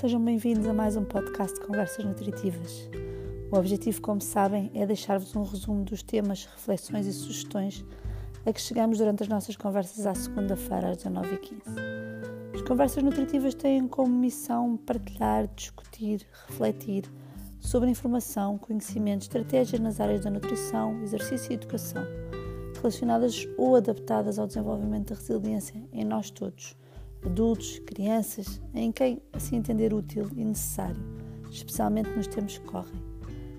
Sejam bem-vindos a mais um podcast de Conversas Nutritivas. O objetivo, como sabem, é deixar-vos um resumo dos temas, reflexões e sugestões a que chegamos durante as nossas conversas à segunda-feira às 19h15. As Conversas Nutritivas têm como missão partilhar, discutir, refletir sobre informação, conhecimento, estratégias nas áreas da nutrição, exercício e educação, relacionadas ou adaptadas ao desenvolvimento da resiliência em nós todos adultos, crianças, em quem assim entender útil e necessário, especialmente nos tempos que correm.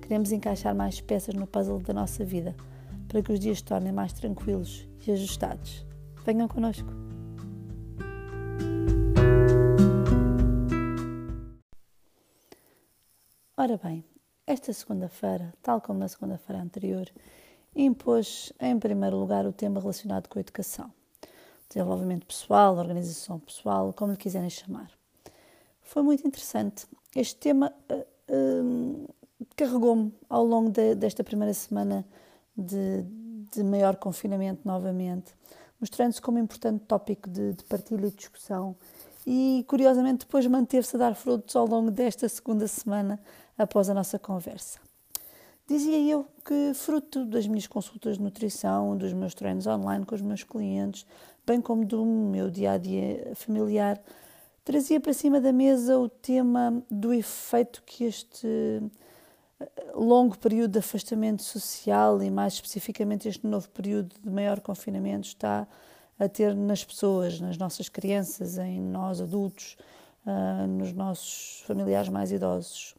Queremos encaixar mais peças no puzzle da nossa vida para que os dias se tornem mais tranquilos e ajustados. Venham connosco! Ora bem, esta segunda-feira, tal como na segunda-feira anterior, impôs em primeiro lugar o tema relacionado com a educação desenvolvimento pessoal, organização pessoal, como lhe quiserem chamar. Foi muito interessante. Este tema uh, carregou-me ao longo de, desta primeira semana de, de, maior confinamento novamente, mostrando-se como importante tópico de, de partilha e discussão e, curiosamente, depois manteve-se a dar frutos ao longo desta segunda semana após a nossa conversa. Dizia eu que, fruto das minhas consultas de nutrição, dos meus treinos online com os meus clientes, bem como do meu dia a dia familiar, trazia para cima da mesa o tema do efeito que este eh, longo período de afastamento social e, mais especificamente, este novo período de maior confinamento está a ter nas pessoas, nas nossas crianças, em nós adultos, uh, nos nossos familiares mais idosos.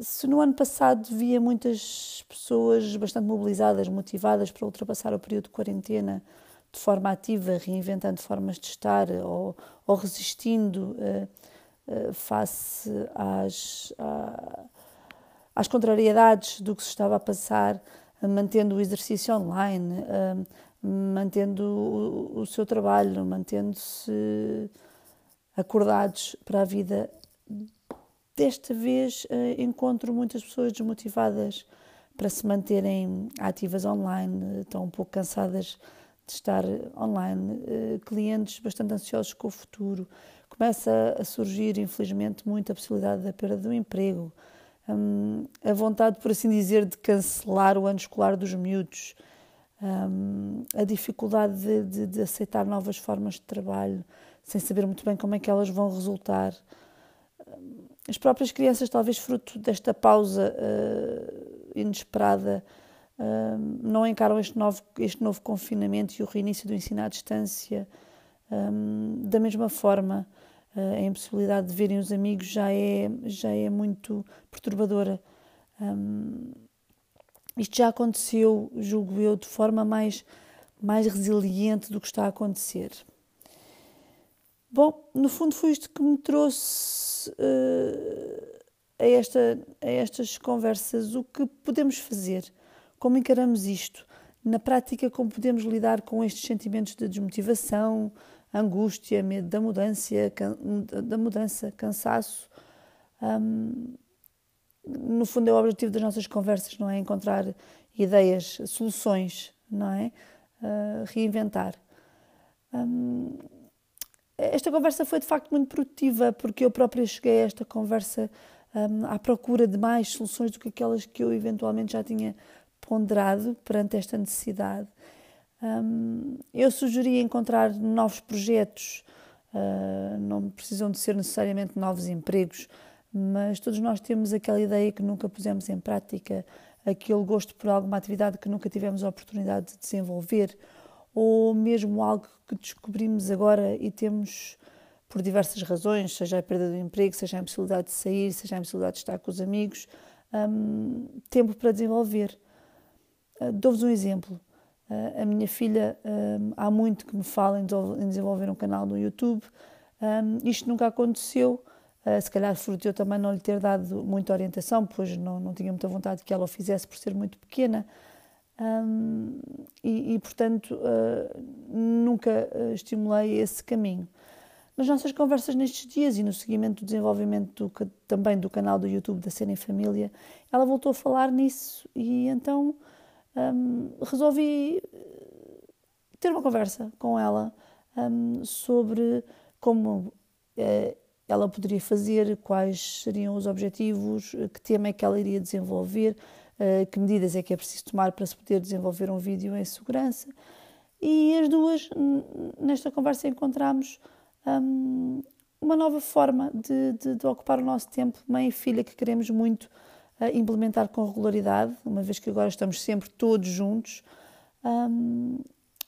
Se no ano passado via muitas pessoas bastante mobilizadas, motivadas para ultrapassar o período de quarentena, de forma ativa, reinventando formas de estar ou, ou resistindo uh, uh, face às, às contrariedades do que se estava a passar, mantendo o exercício online, mantendo o, o, seu trabalho, mantendo-se acordados para a vida. Desta vez encontro muitas pessoas desmotivadas para se manterem ativas online, estão um pouco cansadas estar online, eh, clientes bastante ansiosos com o futuro. Começa a surgir, infelizmente, muito a possibilidade da perda do emprego, hum, a vontade, por assim dizer, de cancelar o ano escolar dos miúdos, hum, a dificuldade de, de, de aceitar novas formas de trabalho, sem saber muito bem como é que elas vão resultar. As próprias crianças, talvez fruto desta pausa uh, inesperada, não encaram este novo, este novo confinamento e o reinício do ensino à distância um, da mesma forma. Uh, a impossibilidade de verem os amigos já é, já é muito perturbadora. Um, isto já aconteceu, julgo eu, de forma mais, mais resiliente do que está a acontecer. Bom, no fundo foi isto que me trouxe uh, a, esta, a estas conversas. O que podemos fazer? Como encaramos isto? Na prática, como podemos lidar com estes sentimentos de desmotivação, angústia, medo da mudança, da mudança cansaço? Um, no fundo, é o objetivo das nossas conversas, não é? Encontrar ideias, soluções, não é? Uh, reinventar. Um, esta conversa foi de facto muito produtiva, porque eu própria cheguei a esta conversa um, à procura de mais soluções do que aquelas que eu eventualmente já tinha ponderado perante esta necessidade. Um, eu sugeria encontrar novos projetos, uh, não precisam de ser necessariamente novos empregos, mas todos nós temos aquela ideia que nunca pusemos em prática, aquele gosto por alguma atividade que nunca tivemos a oportunidade de desenvolver, ou mesmo algo que descobrimos agora e temos por diversas razões, seja a perda do emprego, seja a impossibilidade de sair, seja a impossibilidade de estar com os amigos, um, tempo para desenvolver. Ah, dou-vos um exemplo. Uh, a minha filha, um, há muito que me fala em desenvolver um canal no YouTube. Um, isto nunca aconteceu. Uh, se calhar fruto eu também não lhe ter dado muita orientação, pois não, não tinha muita vontade que ela o fizesse por ser muito pequena. Um, e, e, portanto, nunca estimulei esse caminho. Nas nossas conversas nestes dias e no seguimento do desenvolvimento do, também do canal do YouTube da Cena em Família, ela voltou a falar nisso e então um, resolvi eh, ter uma conversa com ela um, sobre como uh, ela poderia fazer, quais seriam os objetivos, que tema é que ela iria desenvolver, que medidas é que é preciso tomar para se poder desenvolver um vídeo em segurança. E as duas, nesta conversa, encontramos um, uma nova forma de, de, de, ocupar o nosso tempo, mãe e filha, que queremos muito uh, implementar com regularidade, uma vez que agora estamos sempre todos juntos. Um,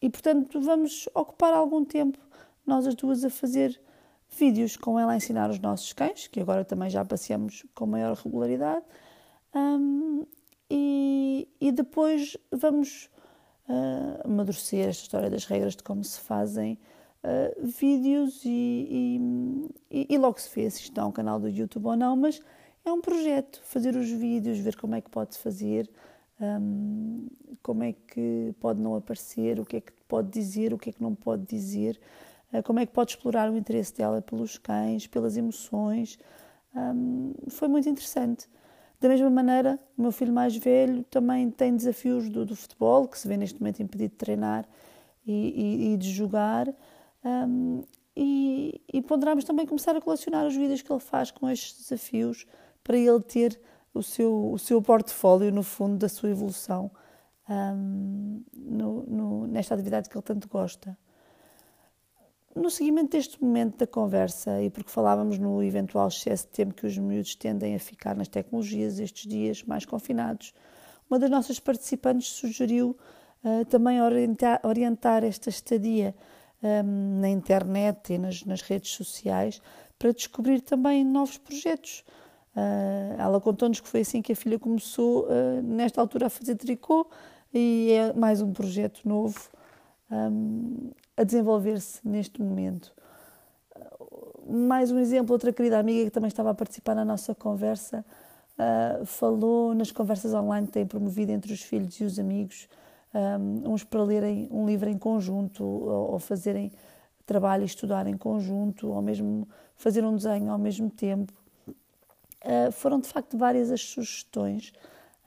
e, portanto, vamos ocupar algum tempo, nós as duas, a fazer vídeos com ela a ensinar os nossos cães, que agora também já passeamos com maior regularidade. Um, e, e depois vamos uh, amadurecer esta história das regras de como se fazem uh, vídeos e, e, e, logo se vê se é um canal do YouTube ou não, mas é um projeto, fazer os vídeos, ver como é que pode fazer, um, como é que pode não aparecer, o que é que pode dizer, o que é que não pode dizer, uh, como é que pode explorar o interesse dela pelos cães, pelas emoções. Um, foi muito interessante. Da mesma maneira, o meu filho mais velho também tem desafios do, do futebol, que se vê neste momento impedido de treinar e, e, e de jogar. Um, e, e ponderamos também começar a colecionar os vídeos que ele faz com estes desafios para ele ter o seu, o seu portfólio, no fundo, da sua evolução um, no, no, nesta atividade que ele tanto gosta no seguimento deste momento da conversa e porque falávamos no eventual excesso de tempo que os miúdos tendem a ficar nas tecnologias estes dias mais confinados, uma das nossas participantes sugeriu uh, também orientar, orientar, esta estadia um, na internet e nas, nas, redes sociais para descobrir também novos projetos. Uh, ela contou-nos que foi assim que a filha começou, uh, nesta altura, a fazer tricô e é mais um projeto novo um, a desenvolver-se neste momento. Mais um exemplo, outra querida amiga que também estava a participar na nossa conversa, falou nas conversas online que tem promovido entre os filhos e os amigos, uns para lerem um livro em conjunto, ou fazerem trabalho e estudar em conjunto, ou mesmo fazer um desenho ao mesmo tempo. Uh, foram de facto várias as sugestões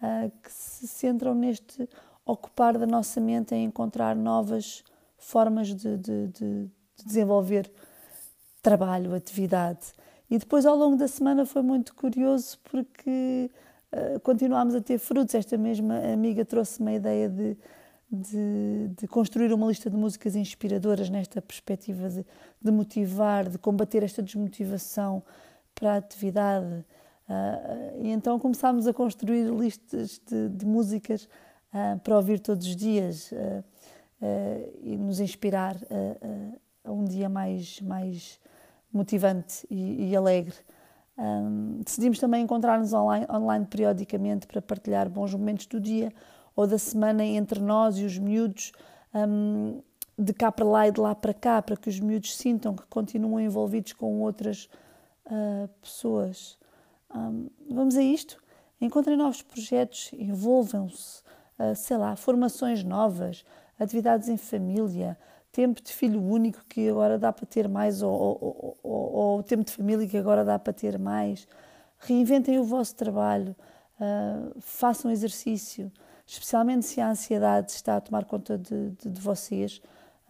uh, que se centram neste ocupar da nossa mente em encontrar novas formas de, de, de, de desenvolver trabalho, atividade. E depois, ao longo da semana, foi muito curioso porque uh, continuámos a ter frutos. Esta mesma amiga trouxe-me a ideia de, de, de, construir uma lista de músicas inspiradoras nesta perspectiva de, de motivar, de combater esta desmotivação para a atividade. Uh, e então começámos a construir listas de, de músicas uh, para ouvir todos os dias uh, e nos inspirar a um dia mais, mais motivante e, e alegre. Um, decidimos também encontrar-nos online, online periodicamente para partilhar bons momentos do dia ou da semana entre nós e os miúdos, um, de cá para lá e de lá para cá, para que os miúdos sintam que continuam envolvidos com outras uh, pessoas. Um, vamos a isto? Encontrem novos projetos, envolvam-se, ah, sei lá, formações novas, atividades em família, tempo de filho único que agora dá para ter mais, ou, ou, ou, ou tempo de família que agora dá para ter mais. Reinventem o vosso trabalho, uh, façam exercício, especialmente se a ansiedade está a tomar conta de, de, de vocês.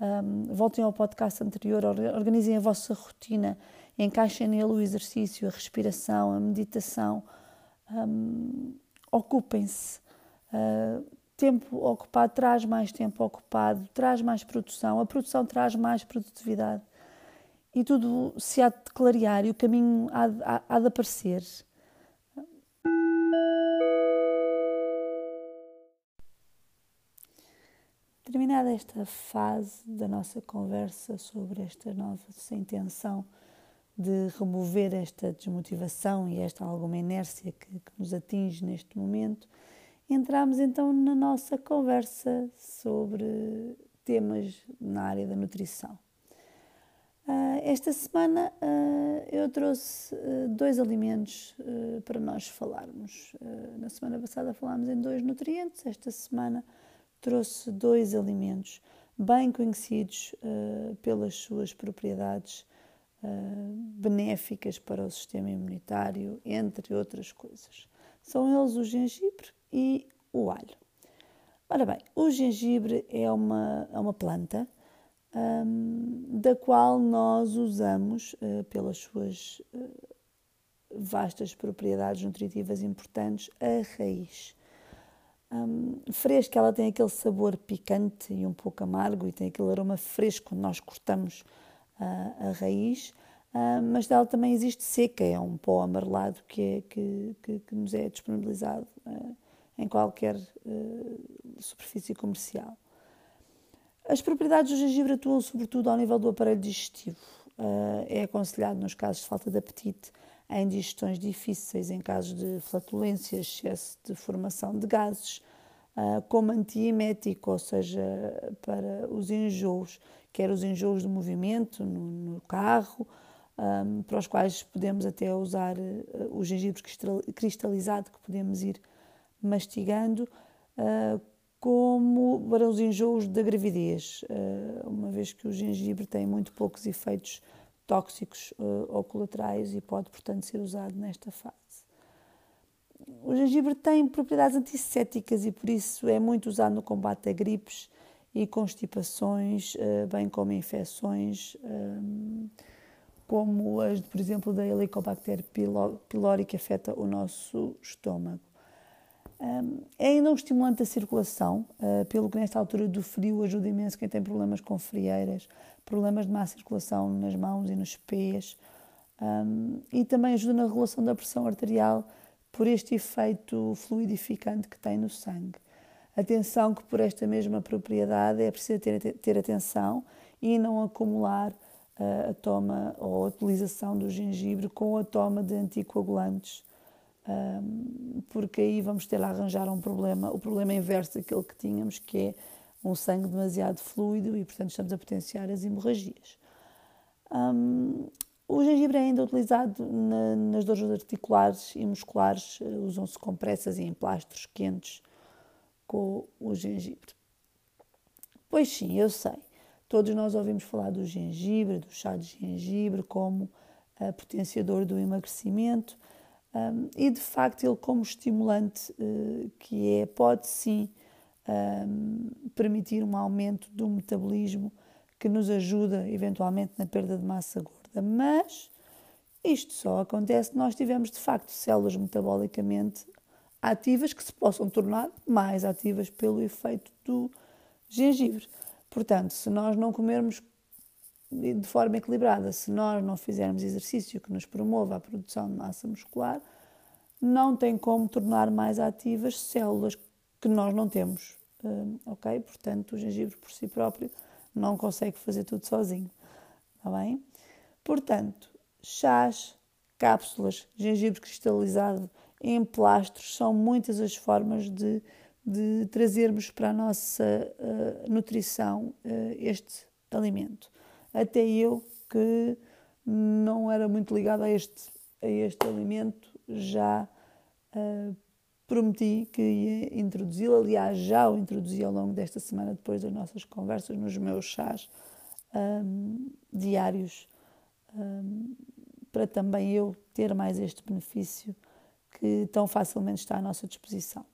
Um, voltem ao podcast anterior, organizem a vossa rotina, encaixem nele o exercício, a respiração, a meditação. Um, Ocupem-se. Uh, tempo ocupado traz mais tempo ocupado, traz mais produção, a produção traz mais produtividade. E tudo se há de clarear e o caminho há de, há, há de aparecer. Terminada esta fase da nossa conversa sobre esta nova intenção de remover esta desmotivação e esta alguma inércia que, que nos atinge neste momento, entramos então na nossa conversa sobre temas na área da nutrição. Uh, esta semana uh, eu trouxe uh, dois alimentos para nós falarmos. na semana passada falámos em dois nutrientes, esta semana trouxe dois alimentos bem conhecidos pelas suas propriedades benéficas para o sistema imunitário, entre outras coisas. São eles o gengibre e o alho. Ora bem, o gengibre é uma, é uma planta um, da qual nós usamos, pelas suas vastas propriedades nutritivas importantes, a raiz. Um, fresca, ela tem aquele sabor picante e um pouco amargo e tem aquele aroma fresco quando nós cortamos uh, a raiz, uh, mas dela também existe seca, é um pó amarelado que, é, que, que, que nos é disponibilizado uh, em qualquer superfície comercial. As propriedades do gengibre atuam sobretudo ao nível do aparelho digestivo. é aconselhado nos casos de falta de apetite em digestões difíceis, em casos de flatulência, excesso de formação de gases, uh, como antiemético, ou seja, para os enjoos, quer os enjoos do movimento no, no carro, um, para os quais podemos até usar uh, o gengibre cristalizado, que podemos ir mastigando, uh, como para os enjoos da gravidez, uma vez que o gengibre tem muito poucos efeitos tóxicos uh, ou colaterais e pode, portanto, ser usado nesta fase. O gengibre tem propriedades antissépticas e por isso é muito usado no combate a gripes e constipações, uh, bem como infecções, eh, como as, por exemplo, da Helicobacter pylori que afeta o nosso estômago. Um, é ainda um estimulante da circulação, pelo que nesta altura do frio ajuda imenso quem tem problemas com frieiras, problemas de má circulação nas mãos e nos pés, e também ajuda na regulação da pressão arterial por este efeito fluidificante que tem no sangue. Atenção que por esta mesma propriedade é preciso ter, ter atenção e não acumular uh, a toma ou a utilização do gengibre com a toma de anticoagulantes, um, porque aí vamos ter a arranjar um problema, o problema inverso daquele que tínhamos, que é um sangue demasiado fluido e, portanto, estamos a potenciar as hemorragias. O gengibre é ainda utilizado na, nas dores articulares e musculares, eh, usam-se compressas e emplastros quentes com o gengibre. Pois sim, eu sei, todos nós ouvimos falar do gengibre, do chá de gengibre, como uh, potenciador do emagrecimento, um, e de facto ele como estimulante uh, que é, pode sim um, permitir um aumento do metabolismo que nos ajuda eventualmente na perda de massa gorda. Mas isto só acontece se nós tivermos de facto células metabolicamente ativas que se possam tornar mais ativas pelo efeito do gengibre. Portanto, se nós não comermos de forma equilibrada, se nós não fizermos exercício que nos promova a produção de massa muscular, não tem como tornar mais ativas células que nós não temos. Uh, ok? Portanto, o gengibre por si próprio não consegue fazer tudo sozinho. Está bem? Portanto, chás, cápsulas, gengibre cristalizado em plastros são muitas as formas de, de trazermos para a nossa uh, nutrição uh, este alimento. Até eu, que não era muito ligada a este, a este alimento, já uh, prometi que ia introduzi-lo. Aliás, já o introduzi ao longo desta semana, depois das nossas conversas, nos meus chás um, diários, um, para também eu ter mais este benefício que tão facilmente está à nossa disposição.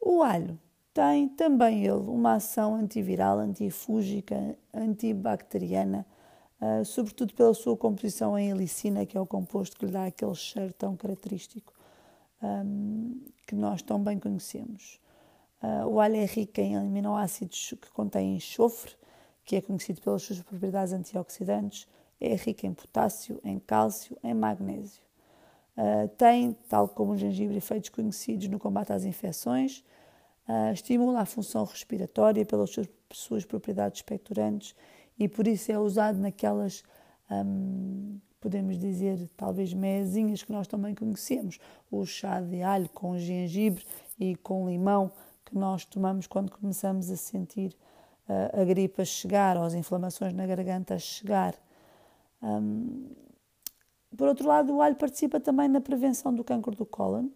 O alho tem também ele uma ação antiviral, antifúngica, antibacteriana, uh, sobretudo pela sua composição em helicina, que é o composto que lhe dá aquele cheiro tão característico que nós tão bem conhecemos. Uh, o alho é rico em aminoácidos que contêm enxofre, que é conhecido pelas suas propriedades antioxidantes, é rico em potássio, em cálcio, em magnésio. Uh, tem, tal como o gengibre, efeitos conhecidos no combate às infecções, uh, estimula a função respiratória pelas suas, suas, propriedades expectorantes e por isso é usado naquelas um, podemos dizer, talvez mezinhas que nós também conhecemos. O chá de alho com gengibre e com limão que nós tomamos quando começamos a sentir a gripe a chegar ou as inflamações na garganta a chegar. Um, por outro lado, o alho participa também na prevenção do câncer do cólon,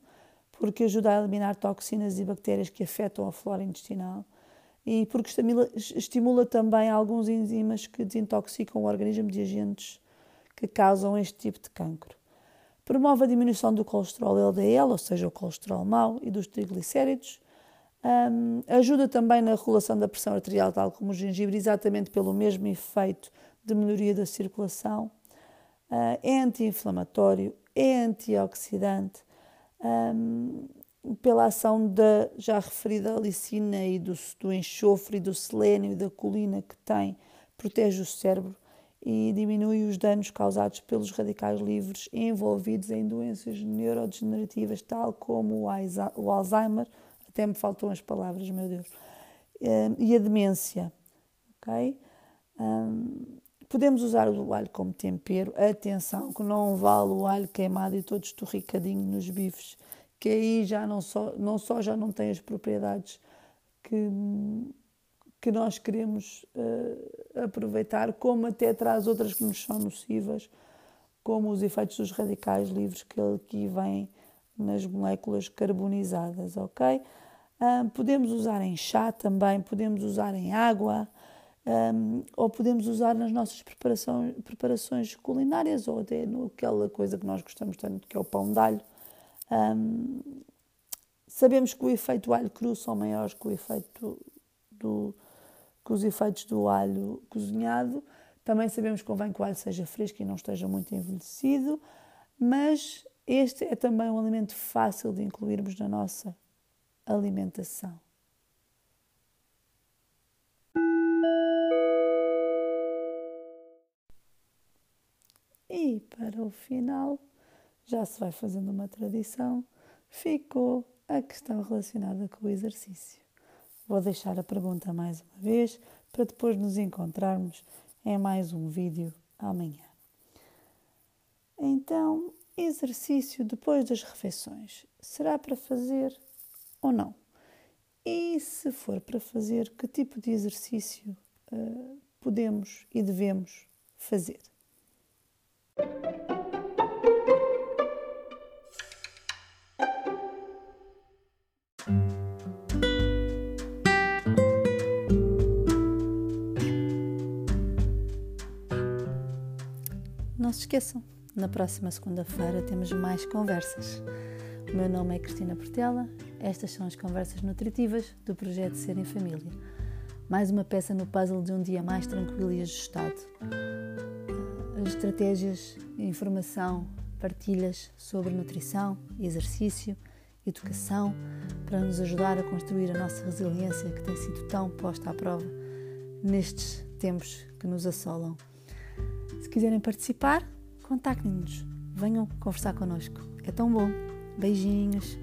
porque ajuda a eliminar toxinas e bactérias que afetam a flora intestinal e porque estimula, estimula também alguns enzimas que desintoxicam o organismo de agentes que causam este tipo de cancro. Promove a diminuição do colesterol LDL, ou seja, o colesterol mau, e dos triglicéridos. Um, ajuda também na regulação da pressão arterial, tal como o gengibre, exatamente pelo mesmo efeito de melhoria da circulação. Uh, é anti-inflamatório, é antioxidante, um, pela ação da já referida alicina e do, do enxofre e do selênio e da colina que tem, protege o cérebro e diminui os danos causados pelos radicais livres envolvidos em doenças neurodegenerativas, tal como o Alzheimer, até me faltam as palavras, meu Deus, eh, e a demência. Ok? podemos usar o alho como tempero. Atenção, que não vale o alho queimado e todo esturricadinho nos bifes, que aí já não só, não só já não tem as propriedades que, que nós queremos uh, aproveitar, como até traz outras que nos são nocivas, como os efeitos dos radicais livres que aqui vêm nas moléculas carbonizadas, ok? Um, podemos usar em chá também, podemos usar em água, um, ou podemos usar nas nossas preparações, preparações culinárias, ou até naquela coisa que nós gostamos tanto, que é o pão de alho. Um, sabemos que o efeito alho cru são maiores que o efeito do, que os efeitos do alho cozinhado. Também sabemos que convém que o alho seja fresco e não esteja muito envelhecido, mas este é também um alimento fácil de incluirmos na nossa alimentação. E para o final, já se vai fazendo uma tradição, ficou a questão relacionada com o exercício. Vou deixar a pergunta mais uma vez para depois nos encontrarmos em mais um vídeo amanhã. Então, exercício depois das refeições será para fazer ou não? E se for para fazer, que tipo de exercício uh, podemos e devemos fazer? Não se esqueçam, na próxima segunda-feira temos mais conversas. O meu nome é Cristina Portela, estas são as conversas nutritivas do projeto Ser em Família. Mais uma peça no puzzle de um dia mais tranquilo e ajustado. As estratégias, informação, partilhas sobre nutrição, exercício, educação, para nos ajudar a construir a nossa resiliência que tem sido tão posta à prova nestes tempos que nos assolam. Se quiserem participar, contactem-nos, venham conversar connosco. É tão bom. Beijinhos.